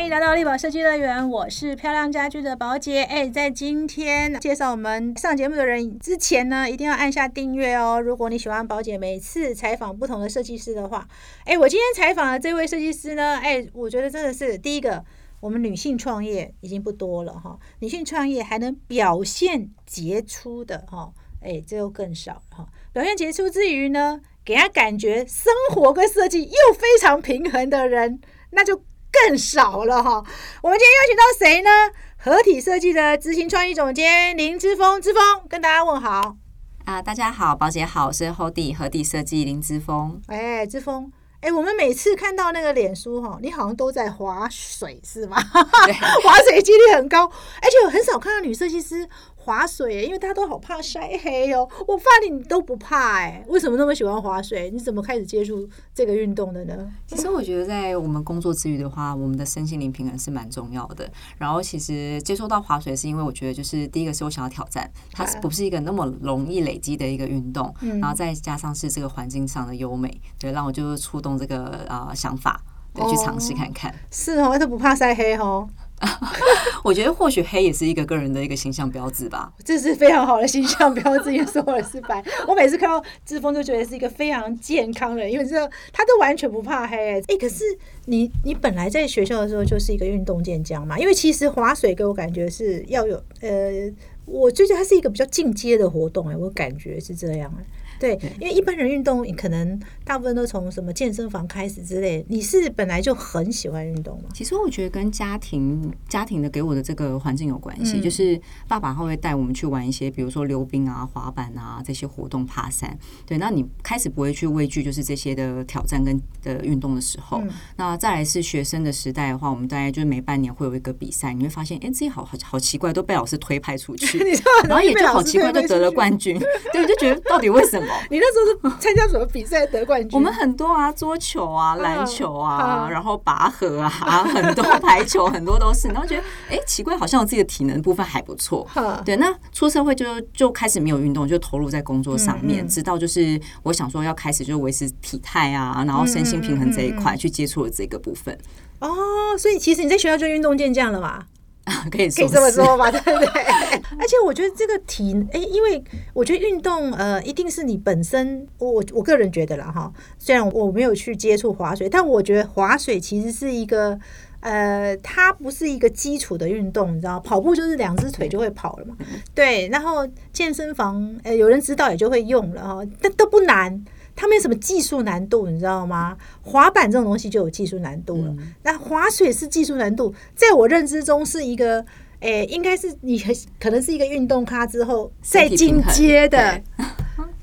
欢迎来到丽宝设计乐园，我是漂亮家居的宝姐。哎，在今天介绍我们上节目的人之前呢，一定要按下订阅哦。如果你喜欢宝姐每次采访不同的设计师的话，哎，我今天采访的这位设计师呢，哎，我觉得真的是第一个，我们女性创业已经不多了哈，女性创业还能表现杰出的哈，哎，这又更少哈。表现杰出之余呢，给人感觉生活跟设计又非常平衡的人，那就。更少了哈，我们今天邀请到谁呢？合体设计的执行创意总监林之峰，之峰跟大家问好啊！大家好，宝姐好，我是合体合体设计林之峰。哎，之峰，哎，我们每次看到那个脸书哈，你好像都在划水是吗？划水几率很高，而且我很少看到女设计师。划水，因为大家都好怕晒黑哦。我发现你都不怕哎，为什么那么喜欢划水？你怎么开始接触这个运动的呢？其实我觉得，在我们工作之余的话，我们的身心灵平衡是蛮重要的。然后，其实接触到划水，是因为我觉得，就是第一个是我想要挑战，它是不是一个那么容易累积的一个运动？然后再加上是这个环境上的优美，对，让我就触动这个呃想法，对，去尝试看看。是哦，都不怕晒黑哦。我觉得或许黑也是一个个人的一个形象标志吧，这是非常好的形象标志。也说我是白，我每次看到志峰就觉得是一个非常健康的人，因为这他都完全不怕黑。哎，可是你你本来在学校的时候就是一个运动健将嘛，因为其实划水给我感觉是要有呃，我觉得它是一个比较进阶的活动哎，我感觉是这样。对，因为一般人运动可能大部分都从什么健身房开始之类。你是本来就很喜欢运动吗？其实我觉得跟家庭家庭的给我的这个环境有关系。就是爸爸他会带我们去玩一些，比如说溜冰啊、滑板啊这些活动、爬山。对，那你开始不会去畏惧，就是这些的挑战跟的运动的时候。那再来是学生的时代的话，我们大概就是每半年会有一个比赛，你会发现，哎，自己好好好奇怪，都被老师推派出去，然后也就好奇怪，就得了冠军。对，就觉得到底为什么？你那时候是参加什么比赛得冠军？我们很多啊，桌球啊、篮球啊，然后拔河啊，很多排球，很多都是。然后觉得，哎，奇怪，好像我自己的体能部分还不错。对，那出社会就就开始没有运动，就投入在工作上面，直到就是我想说要开始就维持体态啊，然后身心平衡这一块去接触了这个部分。哦，所以其实你在学校就运动健将了嘛？可以可以这么说吧，对不对？而且我觉得这个体，哎，因为我觉得运动，呃，一定是你本身，我我个人觉得啦哈。虽然我没有去接触滑水，但我觉得滑水其实是一个，呃，它不是一个基础的运动，你知道，跑步就是两只腿就会跑了嘛。对，然后健身房，呃，有人指导也就会用了哈，但都不难。它没有什么技术难度，你知道吗？滑板这种东西就有技术难度了。那滑水是技术难度，在我认知中是一个，诶，应该是你可能是一个运动咖之后再进阶的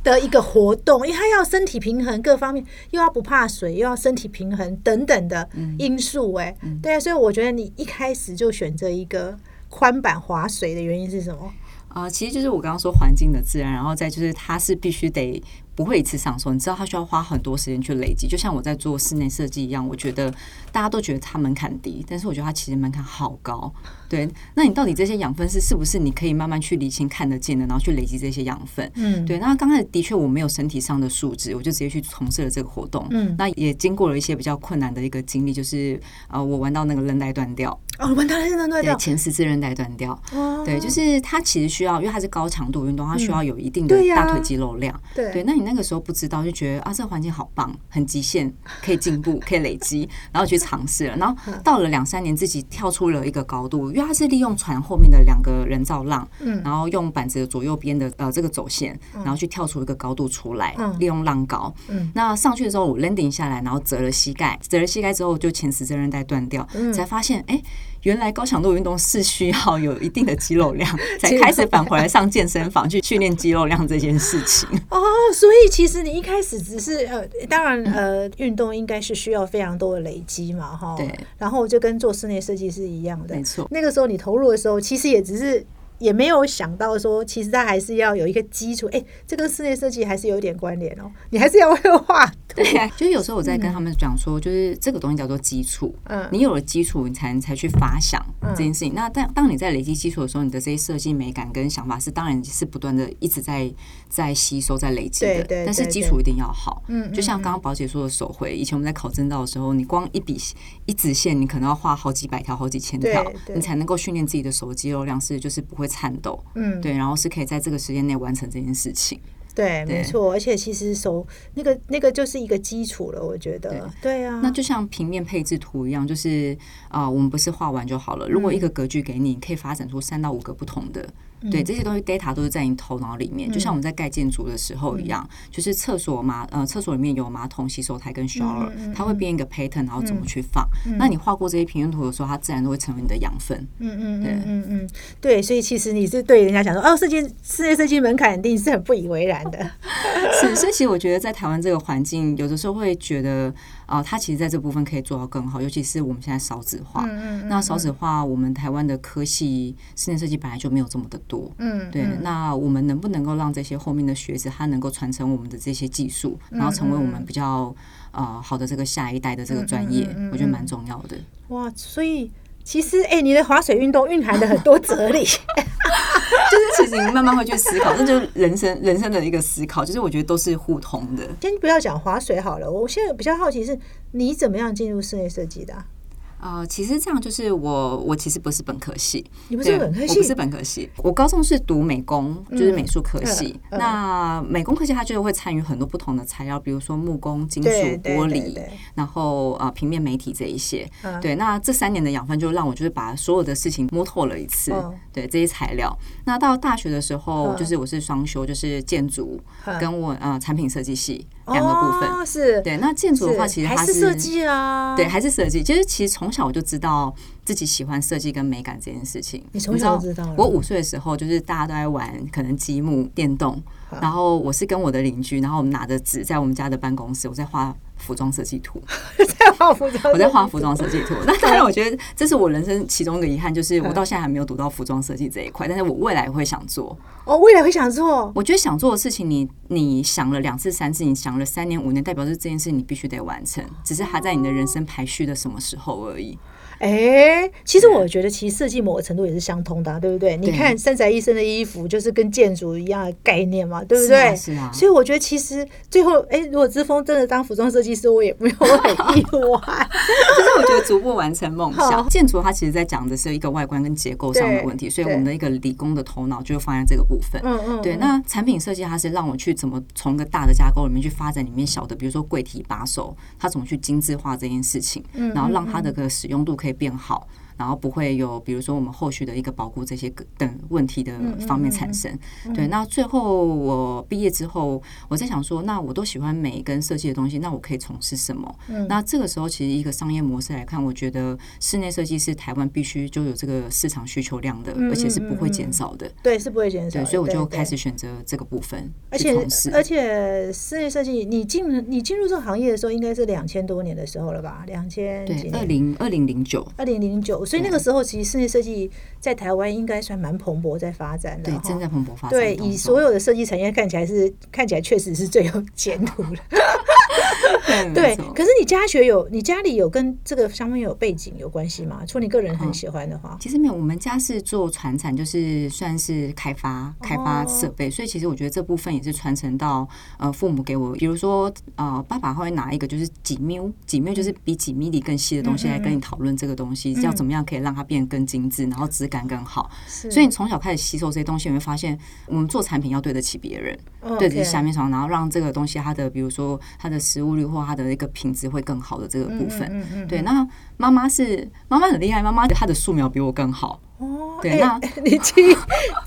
的一个活动，因为它要身体平衡各方面，又要不怕水，又要身体平衡等等的因素。哎，对啊，所以我觉得你一开始就选择一个宽板滑水的原因是什么？啊，其实就是我刚刚说环境的自然，然后再就是它是必须得。不会一次上手，你知道它需要花很多时间去累积，就像我在做室内设计一样。我觉得大家都觉得它门槛低，但是我觉得它其实门槛好高。对，那你到底这些养分是是不是你可以慢慢去理清看得见的，然后去累积这些养分？嗯，对。那刚开始的确我没有身体上的素质，我就直接去从事了这个活动。嗯，那也经过了一些比较困难的一个经历，就是呃，我玩到那个韧带断掉。哦，玩到韧带断掉，前十字韧带断掉。哦，对，就是它其实需要，因为它是高强度运动，它需要有一定的大腿肌肉量。对，对，那你那个时候不知道，就觉得啊，这个环境好棒，很极限，可以进步，可以累积，然后去尝试了。然后到了两三年，自己跳出了一个高度，因为它是利用船后面的两个人造浪，嗯，然后用板子的左右边的呃这个走线，然后去跳出一个高度出来，利用浪高。嗯，那上去的时候我 landing 下来，然后折了膝盖，折了膝盖之后就前十字韧带断掉，才发现哎。原来高强度运动是需要有一定的肌肉量，才开始返回来上健身房去 训练肌肉量这件事情。哦，所以其实你一开始只是呃，当然呃，运动应该是需要非常多的累积嘛，哈。对。然后就跟做室内设计是一样的，没错。那个时候你投入的时候，其实也只是也没有想到说，其实它还是要有一个基础。哎，这跟室内设计还是有点关联哦。你还是要会画图。对，就是有时候我在跟他们讲说，就是这个东西叫做基础。嗯，你有了基础，你才能才去发想这件事情。那但当你在累积基础的时候，你的这些设计美感跟想法是当然是不断的一直在在吸收、在累积的。对，但是基础一定要好。嗯，就像刚刚宝姐说的手绘，以前我们在考证照的时候，你光一笔一直线，你可能要画好几百条、好几千条，你才能够训练自己的手肌肉量是就是不会颤抖。嗯，对，然后是可以在这个时间内完成这件事情。对，没错，而且其实手那个那个就是一个基础了，我觉得。对啊。那就像平面配置图一样，就是啊，我们不是画完就好了。如果一个格局给你，可以发展出三到五个不同的。对这些东西，data 都是在你头脑里面，就像我们在盖建筑的时候一样，就是厕所马呃，厕所里面有马桶、洗手台跟 shower，它会编一个 pattern，然后怎么去放。那你画过这些平面图的时候，它自然都会成为你的养分。嗯嗯嗯嗯嗯，对，所以其实你是对人家讲说，哦，设计室内设计门槛一定是很不以为然的。是，所以其实我觉得在台湾这个环境，有的时候会觉得。啊，它其实在这部分可以做到更好，尤其是我们现在少子化。那少子化，我们台湾的科系室内设计本来就没有这么的多。嗯，对。那我们能不能够让这些后面的学子，他能够传承我们的这些技术，然后成为我们比较呃好的这个下一代的这个专业，我觉得蛮重要的。哇，所以。其实，哎，你的划水运动蕴含了很多哲理，就是其实你慢慢会去思考，这就是人生人生的一个思考。就是我觉得都是互通的。先不要讲划水好了，我现在比较好奇是，你怎么样进入室内设计的？呃，其实这样就是我，我其实不是本科系，你不是本科系，我不是本科系。我高中是读美工，就是美术科系。那美工科系它就会参与很多不同的材料，比如说木工、金属、玻璃，然后呃平面媒体这一些。对，那这三年的养分就让我就是把所有的事情摸透了一次。对这些材料，那到大学的时候，就是我是双修，就是建筑跟我呃产品设计系两个部分。是对，那建筑的话，其实还是设计啊，对，还是设计。其实其实从从小我就知道自己喜欢设计跟美感这件事情。你从小知道？我五岁的时候，就是大家都在玩可能积木、电动，然后我是跟我的邻居，然后我们拿着纸在我们家的办公室，我在画。服装设计图，在画服装，我在画服装设计图。那当然，我觉得这是我人生其中一个遗憾，就是我到现在还没有读到服装设计这一块。但是我未来会想做。哦，未来会想做。我觉得想做的事情，你你想了两次、三次，你想了三年、五年，代表是这件事你必须得完成，只是还在你的人生排序的什么时候而已。哎，其实我觉得，其实设计某个程度也是相通的，对不对？你看三宅一生的衣服，就是跟建筑一样的概念嘛，对不对？是啊。所以我觉得，其实最后，哎，如果之峰真的当服装设计师，我也没有很意外。就是我觉得逐步完成梦想。建筑它其实在讲的是一个外观跟结构上的问题，所以我们的一个理工的头脑就放在这个部分。嗯嗯。对，那产品设计它是让我去怎么从个大的架构里面去发展里面小的，比如说柜体把手，它怎么去精致化这件事情，然后让它的个使用度可以。会变好。然后不会有，比如说我们后续的一个保护这些等问题的方面产生。对，那最后我毕业之后，我在想说，那我都喜欢美跟设计的东西，那我可以从事什么？那这个时候，其实一个商业模式来看，我觉得室内设计是台湾必须就有这个市场需求量的，而且是不会减少的。对，是不会减少。对，所以我就开始选择这个部分。而且而且室内设计，你进你进入这个行业的时候，应该是两千多年的时候了吧？两千对，二零二零零九，二零零九。所以那个时候，其实室内设计在台湾应该算蛮蓬勃在发展的，对，正在蓬勃发展。对，以所有的设计产业看起来是看起来确实是最有前途的。对，可是你家学有，你家里有跟这个相关有背景有关系吗？除你个人很喜欢的话，其实没有。我们家是做传产，就是算是开发开发设备，所以其实我觉得这部分也是传承到呃父母给我。比如说呃，爸爸会拿一个就是几缪几缪，就是比几米里更细的东西来跟你讨论这个东西要怎么样可以让它变得更精致，然后质感更好。所以你从小开始吸收这些东西，你会发现我们做产品要对得起别人，对得起下面床，然后让这个东西它的比如说它的食物率或它的一个品质会更好的这个部分，对。那妈妈是妈妈很厉害，妈妈她的素描比我更好哦。对，那你基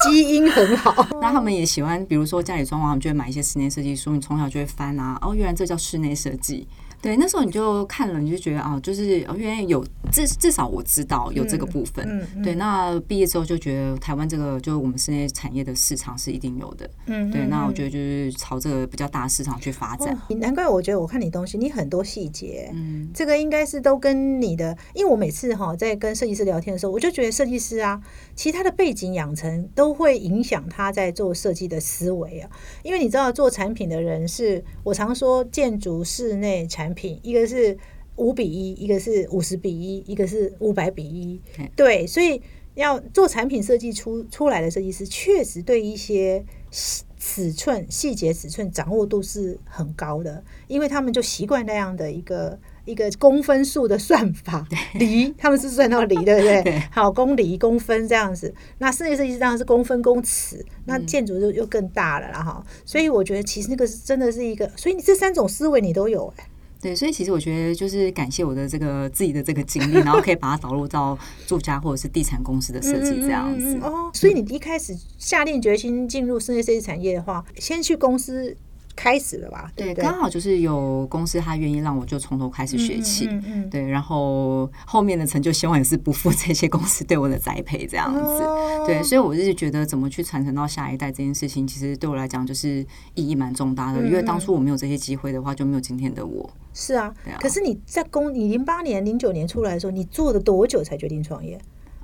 基因很好。那他们也喜欢，比如说家里装潢，就会买一些室内设计书，你从小就会翻啊。哦，原来这叫室内设计。对，那时候你就看了，你就觉得啊，就是哦原来有至至少我知道有这个部分。嗯嗯对，那毕业之后就觉得台湾这个就是我们室内产业的市场是一定有的。嗯对，那我。觉得就是朝这个比较大的市场去发展。哦难怪我觉得我看你东西，你很多细节，嗯，这个应该是都跟你的，因为我每次哈在跟设计师聊天的时候，我就觉得设计师啊，其他的背景养成都会影响他在做设计的思维啊。因为你知道做产品的人是，我常说建筑室内产品，一个是五比一，一个是五十比一，一个是五百比一对，所以要做产品设计出出来的设计师，确实对一些细尺寸、细节尺寸掌握度是很高的，因为他们就习惯那样的一个一个公分数的算法，厘他们是算到厘，对不对？对好，公厘、公分这样子。那室内设计师当然是公分、公尺，那嗯建筑就又更大了啦哈。所以我觉得其实那个是真的是一个，所以你这三种思维你都有哎、对，所以其实我觉得就是感谢我的这个自己的这个经历，然后可以把它导入到住家或者是地产公司的设计这样子嗯嗯嗯。嗯哦，所以你一开始下定决心进入室内设计产业的话，先去公司开始了吧？对？刚好就是有公司他愿意让我就从头开始学起。嗯嗯嗯对，然后后面的成就希望也是不负这些公司对我的栽培这样子。哦对，所以我就是觉得怎么去传承到下一代这件事情，其实对我来讲就是意义蛮重大的。嗯因为当初我没有这些机会的话，就没有今天的我。是啊啊，可是你在公，你零八年、零九年出来的时候，你做了多久才决定创业？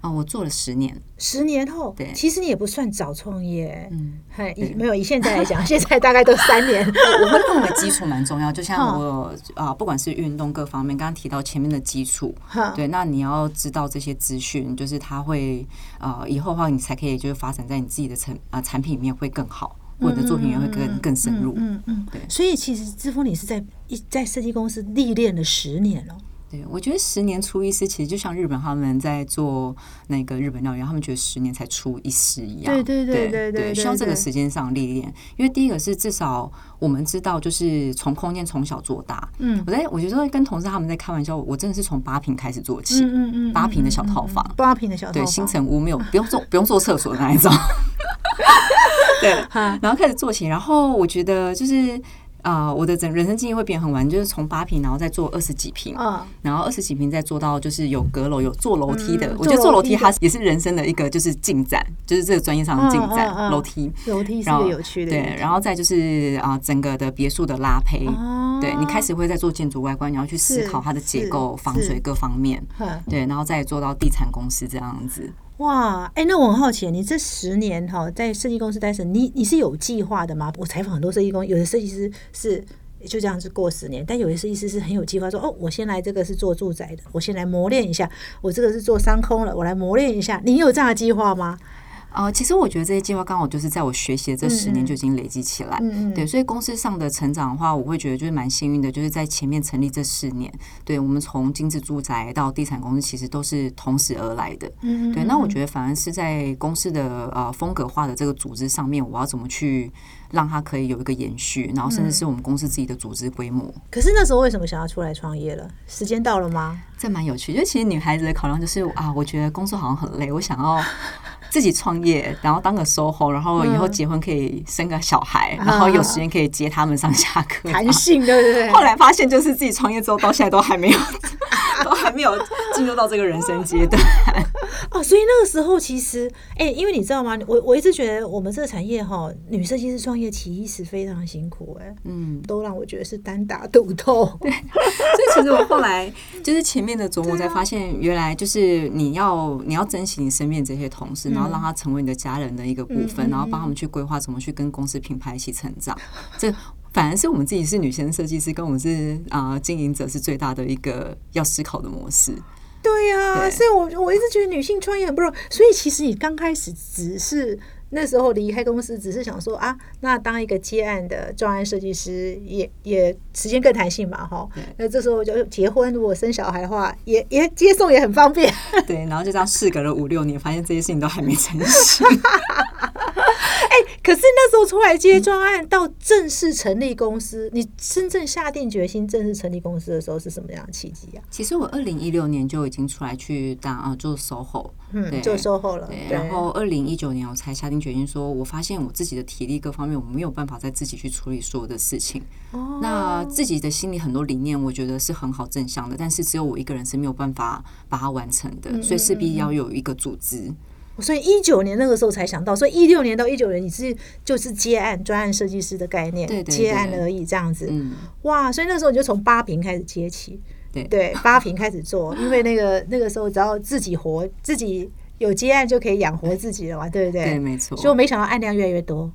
啊、我做了十年，十年后，对。其实你也不算早创业，嗯，嗨，以没有以现在来讲，现在大概都三年，我会认为基础蛮重要。就像嗯我啊、不管是运动各方面，刚刚提到前面的基础，哈，对，那你要知道这些资讯，就是它会呃，以后的话你才可以就是发展在你自己的产啊、产品里面会更好，或者你的作品也会更更深入。嗯嗯对。所以其实志峰你是在一在设计公司历练了十年了，对，我觉得十年出一师，其实就像日本他们在做那个日本料理，他们觉得十年才出一师一样。对对对对对对对需要这个对时间上历练。因为第一个是至少我们知道，就是从空间从小做大。嗯我在我觉得跟同事他们在开玩笑，我真的是从八平开始做起，嗯嗯嗯，八平的小套房。八平的小套对，房，新城屋没有不用做不用做厕所的那一种。对，哈，然后开始做起，然后我觉得就是。啊、我的整人生经验会变很完，就是从八平，然后再做二十几平，啊，然后二十几平再做到就是有阁楼、有坐楼梯的。嗯我觉得坐楼梯它也是人生的一个就是进展，就是这个专业上的进展，嗯嗯嗯楼梯。楼梯是有趣的，对，然后再就是啊、整个的别墅的拉胚。哦，对你开始会在做建筑外观，你要去思考它的结构、防水各方面。对，然后再做到地产公司这样子。哇，哎、那我很好奇，你这十年哈在设计公司待着，你你是有计划的吗？我采访很多设计公，有的设计师是就这样子过十年，但有的设计师是很有计划，说哦，我先来这个是做住宅的，我先来磨练一下，我这个是做商空了，我来磨练一下。你有这样的计划吗？呃，其实我觉得这些计划刚好就是在我学习的这十年就已经累积起来。嗯嗯对，所以公司上的成长的话，我会觉得就是蛮幸运的，就是在前面成立这四年，对我们从精致住宅到地产公司，其实都是同时而来的。嗯对，那我觉得反而是在公司的呃风格化的这个组织上面，我要怎么去让它可以有一个延续，然后甚至是我们公司自己的组织规模，可是那时候为什么想要出来创业了？时间到了吗？这蛮有趣。就其实女孩子的考量就是啊，我觉得工作好像很累，我想要自己创业，然后当个 SOHO，然后以后嗯结婚可以生个小孩，然后有时间可以接他们上下课。弹性对不对？后来发现，就是自己创业之后，到现在都还没有，都还没有进入到这个人生阶段。哦，所以那个时候其实，哎、因为你知道吗？我我一直觉得我们这个产业哈，女设计师创业其实非常辛苦、哎，嗯，都让我觉得是单打独斗。对所以其实我后来就是前面的琢磨，才发现原来就是你要你要珍惜你身边这些同事，然后让他成为你的家人的一个部分，然后帮他们去规划怎么去跟公司品牌一起成长。这反而是我们自己是女生设计师，跟我们是啊、呃经营者是最大的一个要思考的模式。对呀、对所以我我一直觉得女性创业很不容易。所以其实你刚开始只是那时候离开公司，只是想说啊，那当一个接案的专案设计师也也时间更弹性嘛，哈。那这时候就结婚，如果生小孩的话，也也接送也很方便。对，然后就这样事隔了五六年，发现这些事情都还没成型。可是那时候出来接专案，到正式成立公司，你真正下定决心正式成立公司的时候是什么样的契机啊？其实我二零一六年就已经出来去当啊做 SOHO，嗯，对做售后了，然后二零一九年我才下定决心说，我发现我自己的体力各方面我没有办法再自己去处理所有的事情。哦那自己的心里很多理念，我觉得是很好正向的，但是只有我一个人是没有办法把它完成嗯的，所以势必要有一个组织。所以一九年那个时候才想到，所以一六年到一九年你是就是接案专案设计师的概念，接案而已这样子。嗯，哇，所以那时候你就从八平开始接起，对对，八平开始做，因为那个那个时候只要自己活，自己有接案就可以养活自己了嘛，对不对？对，没错。所以我没想到案量越来越多。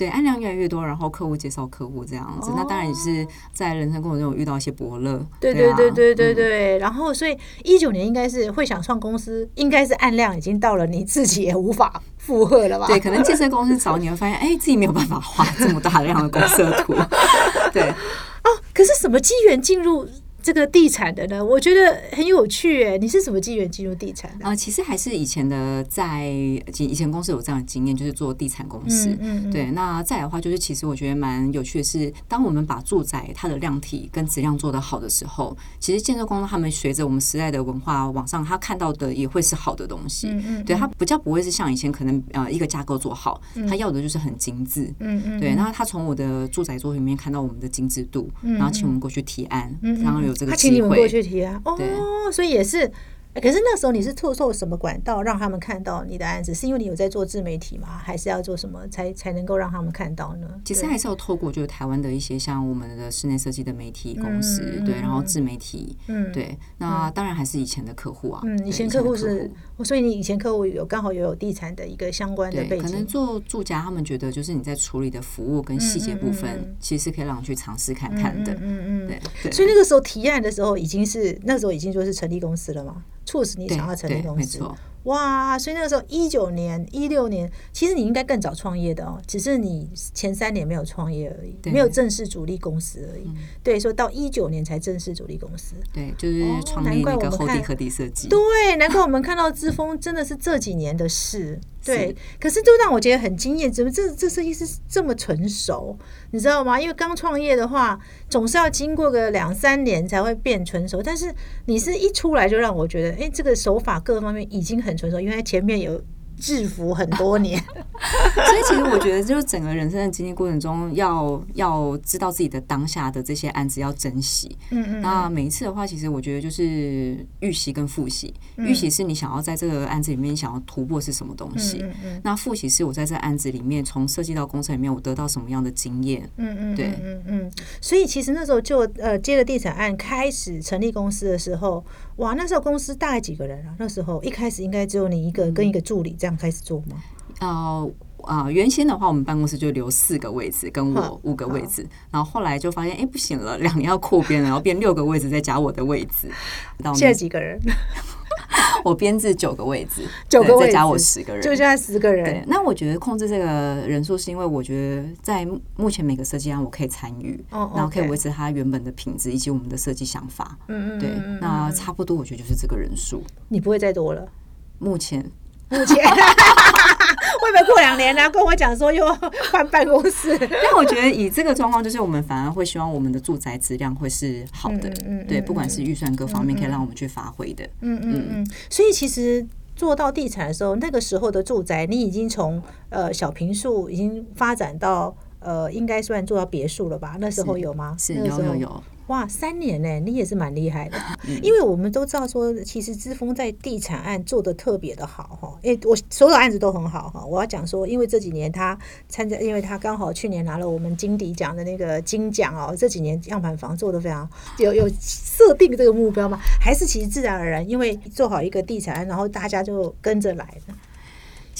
对，案量越来越多，然后客户介绍客户这样子，那当然也是在人生过程中有遇到一些伯乐。哦对对啊对对对对然后所以一九年应该是会想创公司，应该是案量已经到了你自己也无法负荷了吧？对，可能建设公司找你会发现，哎，自己没有办法画这么大量的公社图。对，哦，可是什么机缘进入这个地产的呢？我觉得很有趣诶，你是什么机缘进入地产的？呃，其实还是以前的在以前公司有这样的经验，就是做地产公司。嗯嗯嗯对，那再来的话，就是其实我觉得蛮有趣的是，当我们把住宅它的量体跟质量做得好的时候，其实建设公司他们随着我们时代的文化往上，他看到的也会是好的东西。嗯嗯对，他比较不会是像以前可能呃一个架构做好，他要的就是很精致。嗯嗯，对，那他从我的住宅作品里面看到我们的精致度，然后请我们过去提案，然后有这个嗯他请。你们过去提啊哦，所以也是。可是那时候你是透过什么管道让他们看到你的案子？是因为你有在做自媒体吗？还是要做什么才才能够让他们看到呢？其实还是要透过就是台湾的一些像我们的室内设计的媒体公司，嗯对，然后自媒体，嗯对，那当然还是以前的客户啊，嗯，以前客户是，哦所以你以前客户有刚好也有地产的一个相关的背景可能，做住家，他们觉得就是你在处理的服务跟细节部分，其实是可以让你去尝试看看的，嗯嗯嗯对对。所以那个时候提案的时候，已经是那时候已经就是成立公司了嘛，促使你想要成立对公司。哇，所以那个时候一九年、一六年，其实你应该更早创业的哦，只是你前三年没有创业而已，没有正式主力公司而已。对，所以到一九年才正式主力公司。对，就是难立那个后地怪我们看和地设计，对，难怪我们看到之风真的是这几年的事。对，可是都让我觉得很惊艳，怎么这这设计师这么成熟？你知道吗？因为刚创业的话，总是要经过个两三年才会变成熟。但是你是一出来就让我觉得，哎、这个手法各方面已经很很成熟，因为前面有制服很多年。所以其实我觉得，就是整个人生的经历过程中，要要知道自己的当下的这些案子要珍惜。嗯嗯那每一次的话，其实我觉得就是预习跟复习。嗯预习是你想要在这个案子里面想要突破是什么东西，嗯嗯那复习是我在这案子里面从设计到工程里面我得到什么样的经验。嗯嗯，对嗯嗯嗯。所以其实那时候就呃接了地产案，开始成立公司的时候，哇，那时候公司大概几个人啊？那时候一开始应该只有你一个跟一个助理这样开始做吗？呃啊、原先的话，我们办公室就留四个位置，跟我五个位置。然后后来就发现，哎、不行了，两年要扩编了，然后变六个位置，再加我的位置。到现在几个人？我编制九个位置，九个位置，再加我十个人，就现在十个对人。，那我觉得控制这个人数，是因为我觉得在目前每个设计案我可以参与，哦然后可以维持它原本的品质以及我们的设计想法。嗯嗯嗯嗯，那差不多我觉得就是这个人数。你不会再多了。目前目前 会不会过两年呢、跟我讲说又换办公室？但我觉得以这个状况，就是我们反而会希望我们的住宅质量会是好的，嗯嗯嗯对，嗯不管是预算各方面，可以让我们去发挥的。嗯嗯嗯。所以其实做到地产的时候，那个时候的住宅，你已经从呃小平数已经发展到呃，应该算做到别墅了吧？那时候有吗？是有有有，哇，三年呢，你也是蛮厉害的。因为我们都知道说，其实知峰在地产案做的特别的好哈。诶，我所有案子都很好哈。我要讲说，因为这几年他参加，因为他刚好去年拿了我们金迪奖的那个金奖哦，这几年样板房做的非常有有设定这个目标吗？还是其实自然而然，因为做好一个地产案，然后大家就跟着来的。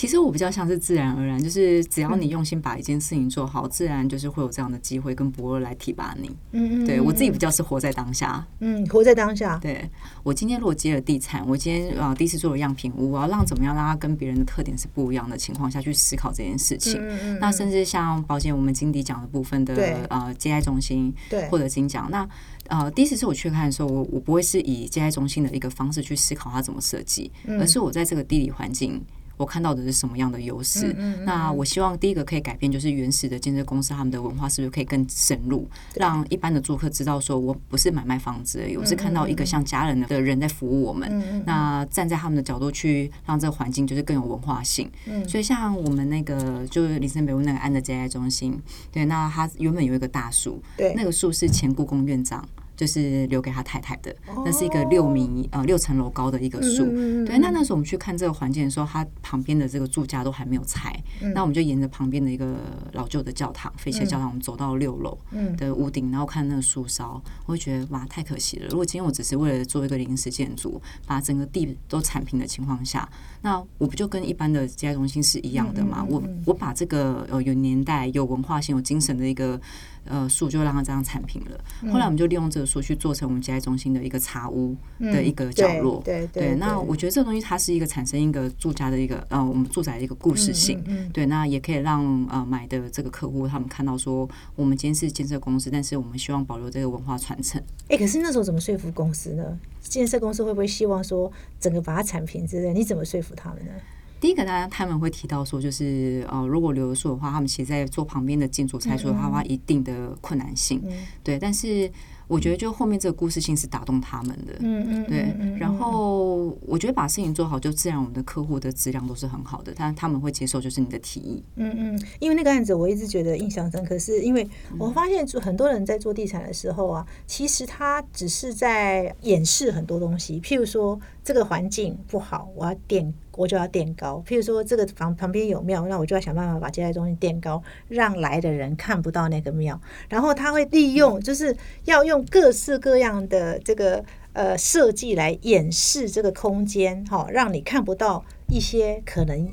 其实我比较像是自然而然，就是只要你用心把一件事情做好，自然就是会有这样的机会跟伯乐来提拔你。嗯嗯，对我自己比较是活在当下。嗯，活在当下。对我今天如果接了地产，我今天啊第一次做了样品屋，我要让怎么样让它跟别人的特点是不一样的情况下去思考这件事情。嗯嗯那甚至像保险我们金迪讲的部分的呃接待中心对或者金奖，那呃第一次是我去看的时候，我我不会是以接待中心的一个方式去思考它怎么设计，嗯而是我在这个地理环境。我看到的是什么样的优势。嗯那我希望第一个可以改变，就是原始的建设公司他们的文化是不是可以更深入，让一般的住客知道说，我不是买卖房子而已，我是看到一个像家人的人在服务我们。那站在他们的角度去让这个环境就是更有文化性。所以像我们那个就是林森北路那个安德接待中心，对，那它原本有一个大树，对那个树是前故宫院长。就是留给他太太的，那是一个六米呃六层楼高的一个树。对，那那时候我们去看这个环境的时候，它旁边的这个住家都还没有拆，那我们就沿着旁边的一个老旧的教堂，废弃的教堂，我们走到六楼的屋顶，然后看那个树梢，我会觉得哇，太可惜了。如果今天我只是为了做一个临时建筑，把整个地都铲平的情况下，那我不就跟一般的接待中心是一样的吗？我我把这个呃有年代、有文化性、有精神的一个。呃，树就让它这样铲平了。后来我们就利用这个树去做成我们接待中心的一个茶屋的一个角落。对对。那我觉得这个东西它是一个产生一个住家的一个呃，我们住宅的一个故事性。对，那也可以让呃买的这个客户他们看到说，我们今天是建设公司，但是我们希望保留这个文化传承。哎，可是那时候怎么说服公司呢？建设公司会不会希望说整个把它铲平之类？你怎么说服他们呢？第一个，大家他们会提到说，就是呃，如果留宿的话，他们其实在做旁边的建筑拆除的话，一定的困难性。对，但是我觉得就后面这个故事性是打动他们的。嗯嗯，对。然后我觉得把事情做好，就自然我们的客户的质量都是很好的，但他们会接受就是你的提议。嗯嗯，因为那个案子我一直觉得印象深刻，是因为我发现很多人在做地产的时候啊，其实他只是在掩饰很多东西，譬如说这个环境不好，我要垫。我就要垫高，譬如说这个房旁边有庙，那我就要想办法把接待中心垫高，让来的人看不到那个庙。然后他会利用，就是要用各式各样的这个呃设计来掩饰这个空间，哈，让你看不到一些可能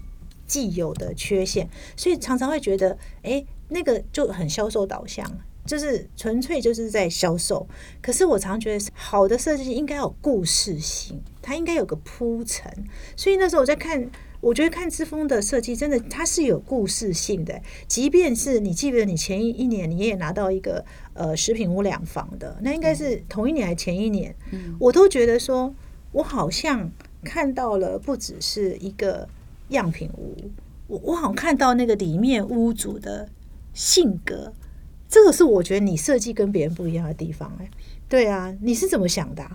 既有的缺陷。所以常常会觉得，哎，那个就很销售导向。就是纯粹就是在销售，可是我常觉得好的设计应该有故事性，它应该有个铺陈。所以那时候我在看，我觉得看之峰的设计真的它是有故事性的。即便是你记得你前一一年你也拿到一个呃食品屋两房的，那应该是同一年还是前一年？我都觉得说，我好像看到了不只是一个样品屋，我我好像看到那个里面屋主的性格。这个是我觉得你设计跟别人不一样的地方，哎，对啊，你是怎么想的？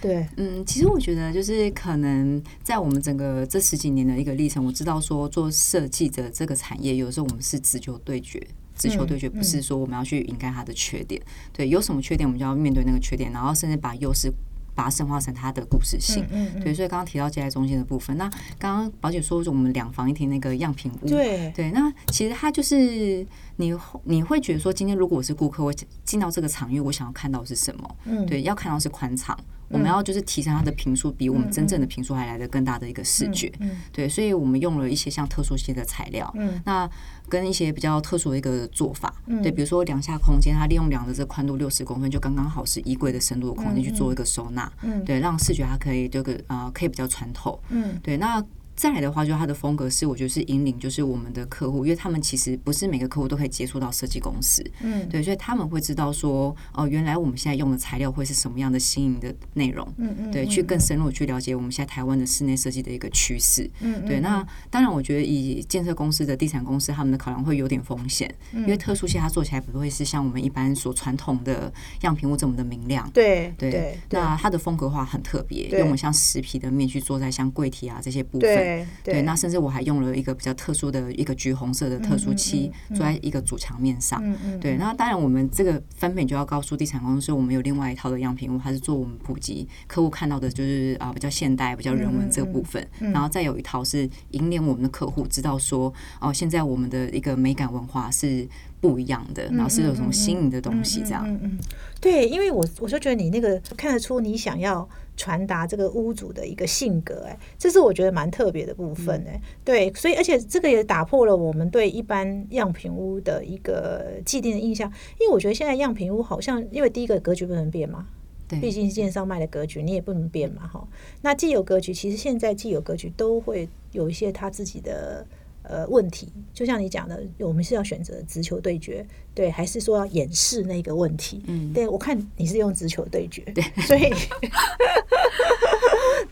对，嗯，其实我觉得就是可能在我们整个这十几年的一个历程，我知道说做设计的这个产业，有时候我们是只求对决，只求对决，不是说我们要去掩盖它的缺点。对，有什么缺点，我们就要面对那个缺点，然后甚至把优势。把它深化成它的故事性，对，所以刚刚提到接待中心的部分，那刚刚宝姐说我们两房一厅那个样品屋，对。对，那其实它就是你你会觉得说，今天如果我是顾客，我进到这个场域，我想要看到是什么？嗯，对，要看到是宽敞。我们要就是提升它的评述，比我们真正的评述还来的更大的一个视觉，对，所以我们用了一些像特殊性的材料，那跟一些比较特殊的一个做法，对，比如说两下空间，它利用量的这宽度六十公分，就刚刚好是衣柜的深度的空间去做一个收纳，对，让视觉它可以这个呃可以比较穿透，对，那。再来的话，就它的风格是，我觉得是引领，就是我们的客户，因为他们其实不是每个客户都可以接触到设计公司，嗯，对，所以他们会知道说，哦，原来我们现在用的材料会是什么样的新颖的内容，嗯嗯，对，去更深入去了解我们现在台湾的室内设计的一个趋势，嗯，对。那当然，我觉得以建设公司的地产公司，他们的考量会有点风险，因为特殊性它做起来不会是像我们一般所传统的样品屋这么的明亮，对对。那它的风格化很特别，用像石皮的面去做在像柜体啊这些部分。对对，那甚至我还用了一个比较特殊的一个橘红色的特殊漆，做在一个主墙面上。对，那当然我们这个分品就要告诉地产公司，我们有另外一套的样品屋，还是做我们普及客户看到的，就是啊比较现代、比较人文这个部分。然后再有一套是引领我们的客户知道说，哦，现在我们的一个美感文化是。不一样的，然后是有什么新颖的东西，这样。嗯嗯，对，因为我我就觉得你那个看得出你想要传达这个屋主的一个性格，哎，这是我觉得蛮特别的部分，哎，对，所以而且这个也打破了我们对一般样品屋的一个既定的印象，因为我觉得现在样品屋好像，因为第一个格局不能变嘛，对，毕竟是建商卖的格局，你也不能变嘛，哈。那既有格局，其实现在既有格局都会有一些他自己的。呃，问题就像你讲的，我们是要选择直球对决，对，还是说要掩饰那个问题？嗯，对我看你是用直球对决，对，所以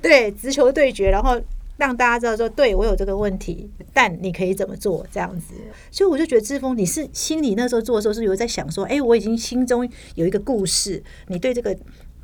对直球对决，然后让大家知道说，对我有这个问题，但你可以怎么做这样子。所以我就觉得志峰，你是心里那时候做的时候是有在想说，哎，我已经心中有一个故事，你对这个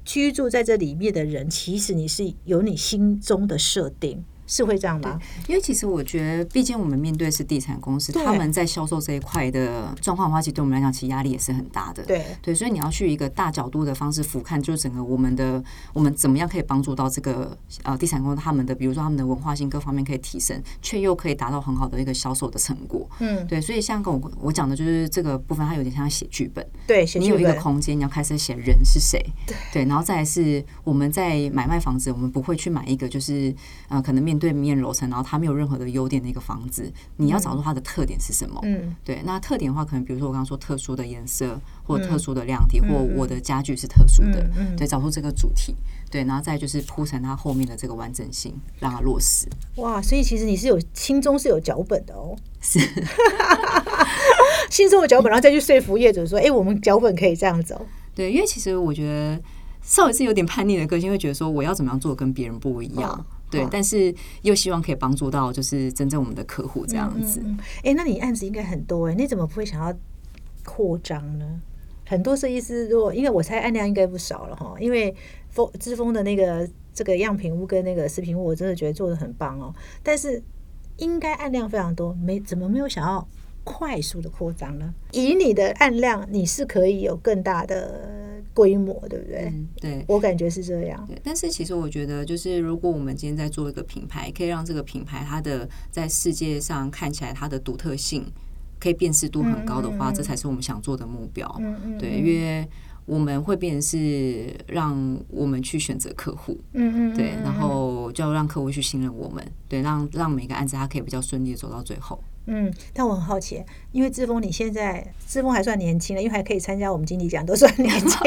居住在这里面的人，其实你是有你心中的设定。是会这样吗？因为其实我觉得，毕竟我们面对是地产公司，他们在销售这一块的状况的话，其实对我们来讲，其实压力也是很大的。对对，所以你要去一个大角度的方式俯瞰，就是整个我们的我们怎么样可以帮助到这个呃地产公司他们的，比如说他们的文化性各方面可以提升，却又可以达到很好的一个销售的成果。嗯，对，所以像跟我我讲的就是这个部分，它有点像写剧本。对，你有一个空间，你要开始写人是谁。对，然后再来是我们在买卖房子，我们不会去买一个就是呃可能面对面楼层然后它没有任何的优点的一个房子，你要找出它的特点是什么？嗯，对。那特点的话，可能比如说我刚刚说特殊的颜色，或特殊的量体，或我的家具是特殊的，对，找出这个主题，对，然后再就是铺成它后面的这个完整性，让它落实。哇，所以其实你是有心中是有脚本的哦，是 心中有脚本，然后再去说服业主说，哎，我们脚本可以这样走。对，因为其实我觉得稍微是有点叛逆的个性，会觉得说我要怎么样做跟别人不一样。对，但是又希望可以帮助到就是真正我们的客户这样子。哎，那你案子应该很多哎，你怎么不会想要扩张呢？很多设计师如果因为我猜案量应该不少了哈，因为风之风的那个这个样品屋跟那个视频屋，我真的觉得做的很棒哦。但是应该案量非常多，没怎么没有想要。快速的扩张呢？以你的案量，你是可以有更大的规模，对不对？对，我感觉是这样。对，但是其实我觉得，就是如果我们今天在做一个品牌，可以让这个品牌它的在世界上看起来它的独特性可以辨识度很高的话，这才是我们想做的目标。对，因为我们会变成是让我们去选择客户。嗯嗯，对，然后就要让客户去信任我们，对，让让每个案子它可以比较顺利的走到最后。嗯，但我很好奇，因为志峰你现在志峰还算年轻了，因为还可以参加我们经理奖，都算年轻。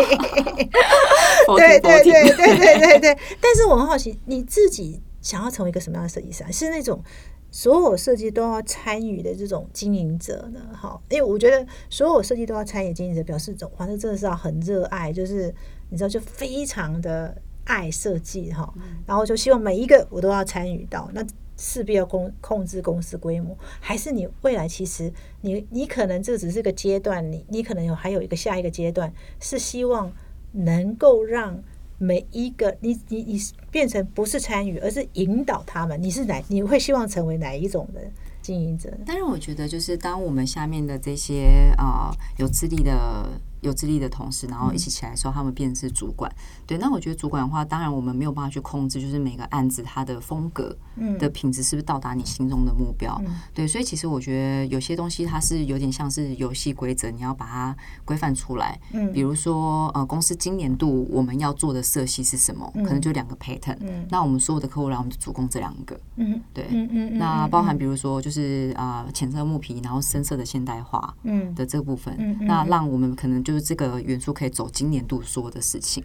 对对对对对对对。但是我很好奇，你自己想要成为一个什么样的设计师？是那种所有设计都要参与的这种经营者呢？哈，因为我觉得所有设计都要参与经营者，表示种反正真的是要很热爱，就是你知道，就非常的爱设计哈，然后就希望每一个我都要参与到那。势必要控控制公司规模，还是你未来其实你你可能这只是个阶段，你你可能有还有一个下一个阶段，是希望能够让每一个你你你变成不是参与，而是引导他们。你是哪？你会希望成为哪一种的经营者？但是我觉得，就是当我们下面的这些啊有资历的。有资历的同事，然后一起起来的时候，他们变成是主管。对，那我觉得主管的话，当然我们没有办法去控制，就是每个案子它的风格的品质是不是到达你心中的目标。对，所以其实我觉得有些东西它是有点像是游戏规则，你要把它规范出来。嗯，比如说呃，公司今年度我们要做的色系是什么？可能就两个 pattern。嗯，那我们所有的客户来，我们就主攻这两个。嗯，对。嗯嗯那包含比如说就是啊浅色木皮，然后深色的现代化。嗯，的这部分，那让我们可能就。就是这个元素可以走今年度所有的事情，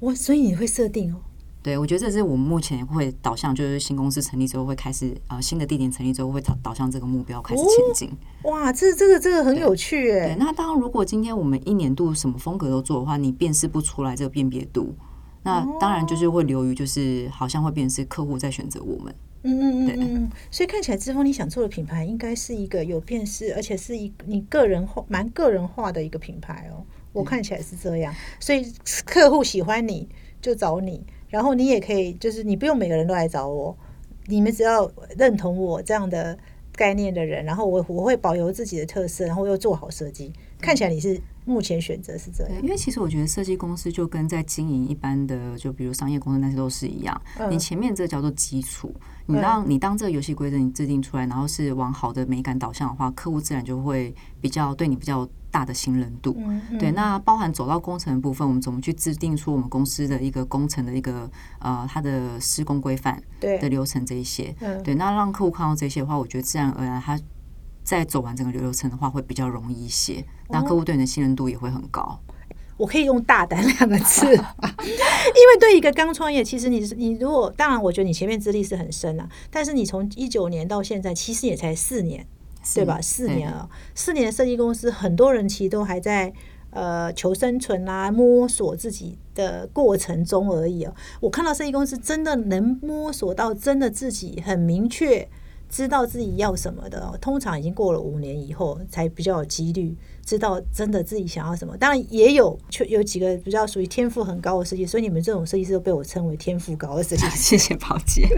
哇！所以你会设定哦？对，我觉得这是我们目前会导向，就是新公司成立之后会开始啊，新的地点成立之后会导导向这个目标开始前进。哇，这这个这个很有趣哎。那当然，如果今天我们一年度什么风格都做的话，你辨识不出来这个辨别度，那当然就是会流于就是好像会变成是客户在选择我们。嗯嗯嗯嗯，所以看起来之峰你想做的品牌应该是一个有辨识，而且是一你个人化蛮个人化的一个品牌哦。我看起来是这样，所以客户喜欢你就找你，然后你也可以就是你不用每个人都来找我，你们只要认同我这样的概念的人，然后我我会保留自己的特色，然后又做好设计。看起来你是。目前选择是这样，因为其实我觉得设计公司就跟在经营一般的，就比如商业公司那些都是一样。你前面这叫做基础，你让你当这个游戏规则你制定出来，然后是往好的美感导向的话，客户自然就会比较对你比较大的信任度。对，那包含走到工程的部分，我们怎么去制定出我们公司的一个工程的一个呃它的施工规范对的流程这一些。对，那让客户看到这些的话，我觉得自然而然他。在走完整个流程的话，会比较容易一些，那客户对你的信任度也会很高。我可以用大胆两个字，因为对一个刚创业，其实你你如果当然，我觉得你前面资历是很深啊，但是你从一九年到现在，其实也才四年，对吧？四年啊，四年的设计公司，很多人其实都还在呃求生存啊，摸索自己的过程中而已哦。我看到设计公司真的能摸索到真的自己很明确知道自己要什么的，通常已经过了五年以后才比较有几率。知道真的自己想要什么，当然也有，就有几个比较属于天赋很高的设计，所以你们这种设计师都被我称为天赋高的设计师。谢谢宝姐。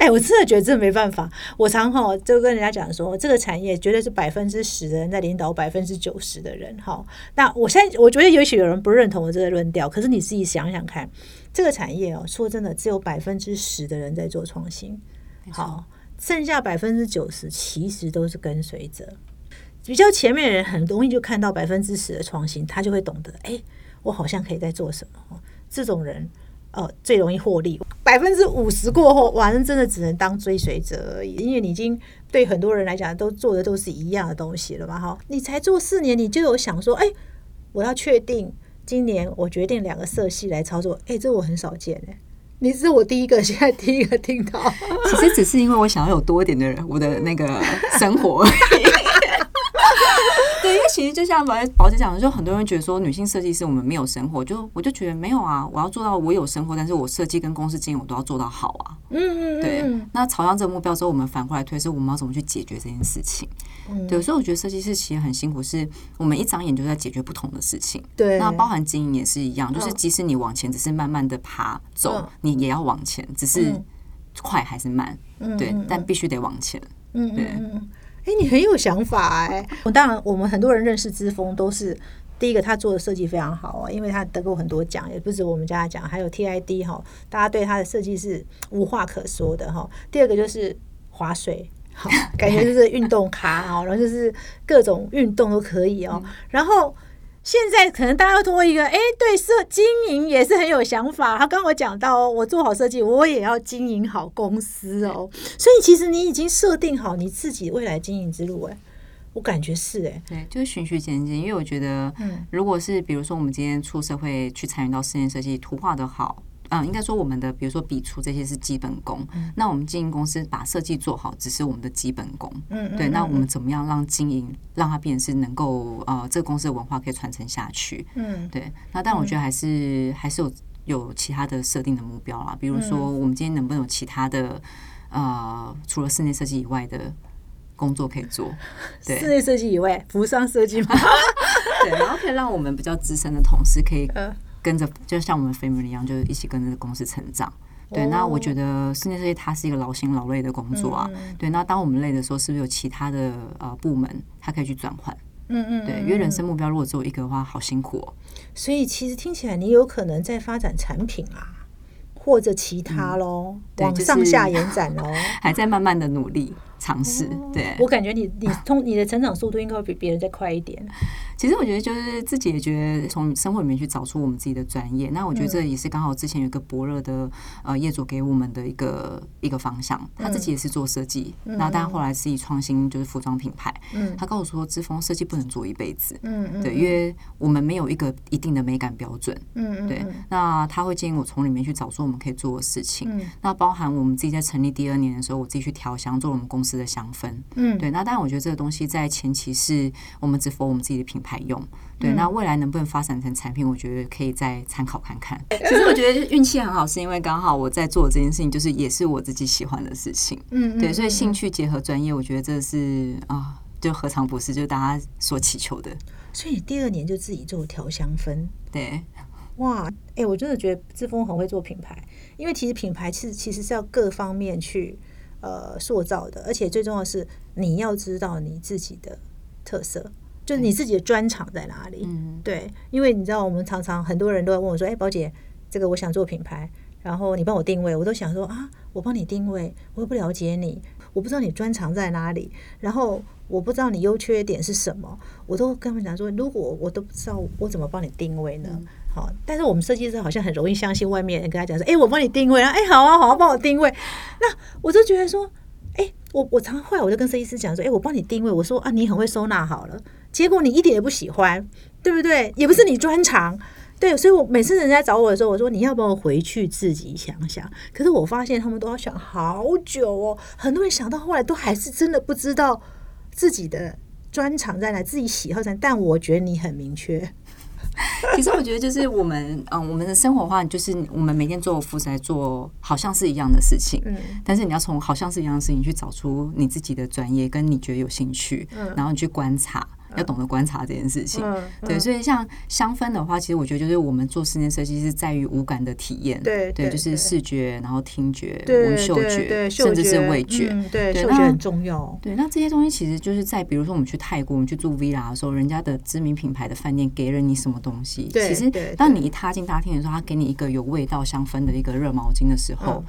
哎，我真的觉得这没办法。我常哈就跟人家讲说，这个产业绝对是百分之十的人在领导百分之九十的人。哈，那我现在我觉得也许有人不认同我这个论调，可是你自己想想看，这个产业哦，说真的，只有百分之十的人在做创新，好，剩下百分之九十其实都是跟随者。比较前面的人很容易就看到百分之十的创新，他就会懂得，哎，我好像可以在做什么。这种人，呃，最容易获利。百分之五十过后，哇，那真的只能当追随者而已，因为你已经对很多人来讲都做的都是一样的东西了嘛，哈。你才做四年，你就有想说，哎，我要确定今年我决定两个色系来操作，哎，这我很少见哎，你是我第一个，现在第一个听到。其实只是因为我想要有多一点的人，我的那个生活。对，因为其实就像宝宝姐讲的，就很多人觉得说女性设计师我们没有生活，就我就觉得没有啊，我要做到我有生活，但是我设计跟公司经营我都要做到好啊。嗯嗯，对。那朝向这个目标之后，我们反过来推，是我们要怎么去解决这件事情？对，所以我觉得设计师其实很辛苦，是我们一张眼就在解决不同的事情。对，那包含经营也是一样，就是即使你往前只是慢慢的爬走，你也要往前，只是快还是慢？嗯对，但必须得往前。嗯嗯嗯。哎，你很有想法哎！我 当然，我们很多人认识之峰都是第一个，他做的设计非常好啊，因为他得过很多奖，也不止我们家奖，还有 TID 哈，大家对他的设计是无话可说的哈。第二个就是划水，好，感觉就是运动咖哦，然后就是各种运动都可以哦，然后。现在可能大家通过一个，哎，对设经营也是很有想法。他刚我讲到哦，我做好设计，我也要经营好公司哦。所以其实你已经设定好你自己未来经营之路，哎，我感觉是哎，对，就是循序渐进。因为我觉得，嗯，如果是比如说我们今天出社会去参与到室内设计，图画的好。嗯，应该说我们的，比如说笔触这些是基本功。那我们经营公司把设计做好，只是我们的基本功。嗯对，那我们怎么样让经营让它变成是能够呃，这个公司的文化可以传承下去？嗯，对。那但我觉得还是还是有有其他的设定的目标啦，比如说我们今天能不能有其他的呃，除了室内设计以外的工作可以做？对，室内设计以外，服装设计吗？对，然后可以让我们比较资深的同事可以。跟着就像我们 family 一样，就是一起跟着公司成长。对，那我觉得室内设计它是一个劳心劳累的工作啊。对，那当我们累的时候，是不是有其他的呃部门，它可以去转换？嗯嗯。对，因为人生目标如果只有一个的话，好辛苦哦。所以其实听起来，你有可能在发展产品啊，或者其他喽，往上下延展喽，还在慢慢的努力。尝试，对我感觉你你通你的成长速度应该会比别人再快一点。其实我觉得就是自己也觉得从生活里面去找出我们自己的专业。那我觉得这也是刚好之前有一个伯乐的呃业主给我们的一个一个方向。他自己也是做设计，那但后来自己创新就是服装品牌。嗯，他告诉说，之风设计不能做一辈子。嗯嗯，对，因为我们没有一个一定的美感标准。嗯嗯，对。那他会建议我从里面去找出我们可以做的事情。嗯，那包含我们自己在成立第二年的时候，我自己去调香做我们公司。的香氛，嗯，对，那当然，我觉得这个东西在前期是我们只 for 我们自己的品牌用，对，那未来能不能发展成产品，我觉得可以再参考看看。其实我觉得运气很好，是因为刚好我在做这件事情，就是也是我自己喜欢的事情，嗯，对，所以兴趣结合专业，我觉得这是啊，就何尝不是，就是大家所祈求的。所以第二年就自己做调香氛，对，哇，哎，我真的觉得志峰很会做品牌，因为其实品牌其实其实是要各方面去。呃，塑造的，而且最重要的是，你要知道你自己的特色，就是你自己的专长在哪里。嗯，对，因为你知道，我们常常很多人都在问我说：“哎，宝姐，这个我想做品牌，然后你帮我定位。”我都想说啊，我帮你定位，我又不了解你，我不知道你专长在哪里，然后我不知道你优缺点是什么，我都跟他们讲说：如果我都不知道，我怎么帮你定位呢？好，但是我们设计师好像很容易相信外面人跟他讲说，哎，我帮你定位啊，哎，好啊，好，啊，帮我定位。那我就觉得说，哎，我我常后来我就跟设计师讲说，哎，我帮你定位，我说啊，你很会收纳好了，结果你一点也不喜欢，对不对？也不是你专长，对，所以我每次人家找我的时候，我说你要不要回去自己想想？可是我发现他们都要想好久哦，很多人想到后来都还是真的不知道自己的。专长在哪，自己喜好在哪，但我觉得你很明确。其实我觉得就是我们，嗯，我们的生活化就是我们每天做服在做好像是一样的事情，嗯但是你要从好像是一样的事情去找出你自己的专业跟你觉得有兴趣，嗯然后你去观察，要懂得观察这件事情。嗯，对，所以像香氛的话，其实我觉得就是我们做室内设计是在于五感的体验，对，对对就是视觉，然后听觉、对闻嗅对觉，甚至是味觉。嗯对，嗅觉很重要。对，那这些东西其实就是在比如说我们去泰国，我们去住 villa 的时候，人家的知名品牌的饭店给了你什么东西，其实对当你一踏进大厅的时候，他给你一个有味道香氛的一个热毛巾的时候，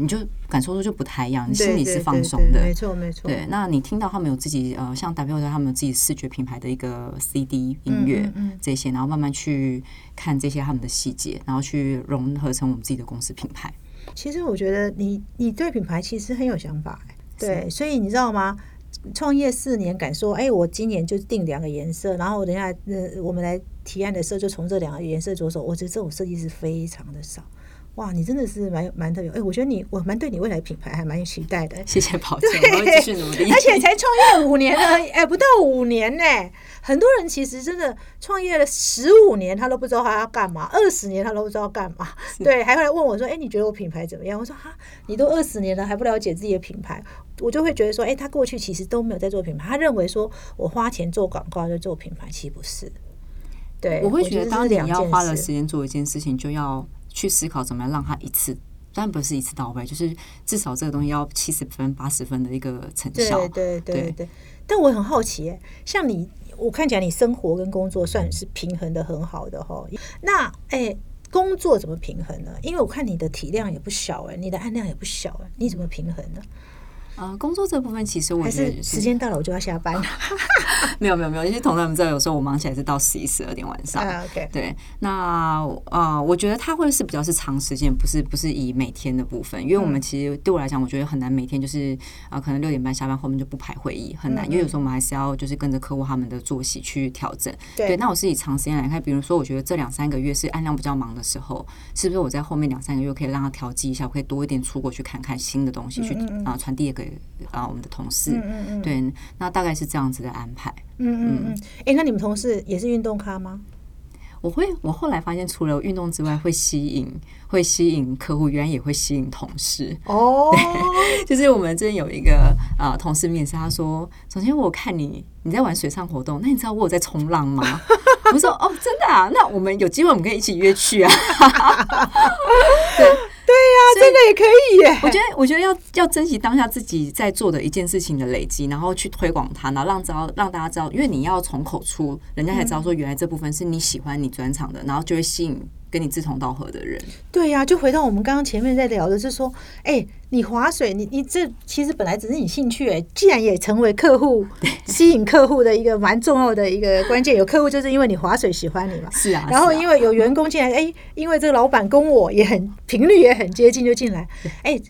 你就感受度就不太一样，你心里是放松的。没错没错。对，那你听到他们有自己呃，像 W 他们有自己视觉品牌的一个 CD 音乐、嗯嗯这些，然后慢慢去看这些他们的细节，然后去融合成我们自己的公司品牌。其实我觉得你你对品牌其实很有想法、欸，对，所以你知道吗？创业四年，敢说，哎、我今年就定两个颜色，然后等下，呃，我们来提案的时候就从这两个颜色着手。我觉得这种设计师非常的少。哇，你真的是蛮蛮特别，哎、我觉得你我蛮对你未来品牌还蛮有期待的。谢谢宝 姐，我会继续努力。而且才创业五年而已，哎，不到五年呢。很多人其实真的创业了十五年，他都不知道他要干嘛；二十年他都不知道干嘛。对，还会来问我说：“哎，你觉得我品牌怎么样？”我说：“哈，你都二十年了，还不了解自己的品牌。”我就会觉得说：“哎，他过去其实都没有在做品牌，他认为说我花钱做广告就做品牌，其实不是。”对，我会觉得，当你要花了时间做一件事情，就要去思考怎么样让它一次，当然不是一次到位，就是至少这个东西要七十分、八十分的一个成效。对对对对对。但我很好奇耶，像你，我看起来你生活跟工作算是平衡的很好的哈。那哎，工作怎么平衡呢？因为我看你的体量也不小哎，你的案量也不小哎，你怎么平衡呢？呃，工作这部分其实我觉得是时间到了我就要下班 了？没有没有没有，因为同事们知道，有时候我忙起来是到十一十二点晚上。啊，OK，对，那呃，我觉得他会是比较是长时间，不是不是以每天的部分，因为我们其实对我来讲，我觉得很难每天就是啊、呃可能六点半下班后面就不排会议，很难，因为有时候我们还是要就是跟着客户他们的作息去调整。对那我是以长时间来看，比如说我觉得这两三个月是案量比较忙的时候，是不是我在后面两三个月可以让他调剂一下，我可以多一点出国去看看新的东西，去啊传递给啊我们的同事。嗯嗯嗯对，那大概是这样子的安排。嗯嗯嗯。哎，那你们同事也是运动咖吗？我会，我后来发现，除了运动之外，会吸引，会吸引客户，原来也会吸引同事。哦，就是我们之前有一个呃同事面试，他说：“首先我看你你在玩水上活动，那你知道我有在冲浪吗？” 我说：“哦，真的啊，那我们有机会我们可以一起约去啊。” 对呀，真的也可以耶。我觉得，我觉得要要珍惜当下自己在做的一件事情的累积，然后去推广它，然后让知道让大家知道，因为你要从口出，人家才知道说原来这部分是你喜欢、你专场的，然后就会吸引跟你志同道合的人。对呀、就回到我们刚刚前面在聊的，是说，哎、你划水，你你这其实本来只是你兴趣、哎，既然也成为客户吸引客户的一个蛮重要的一个关键，有客户就是因为你划水喜欢你嘛，是啊，然后因为有员工进来，哎、因为这个老板跟我也很频率也很接近，就进来，哎、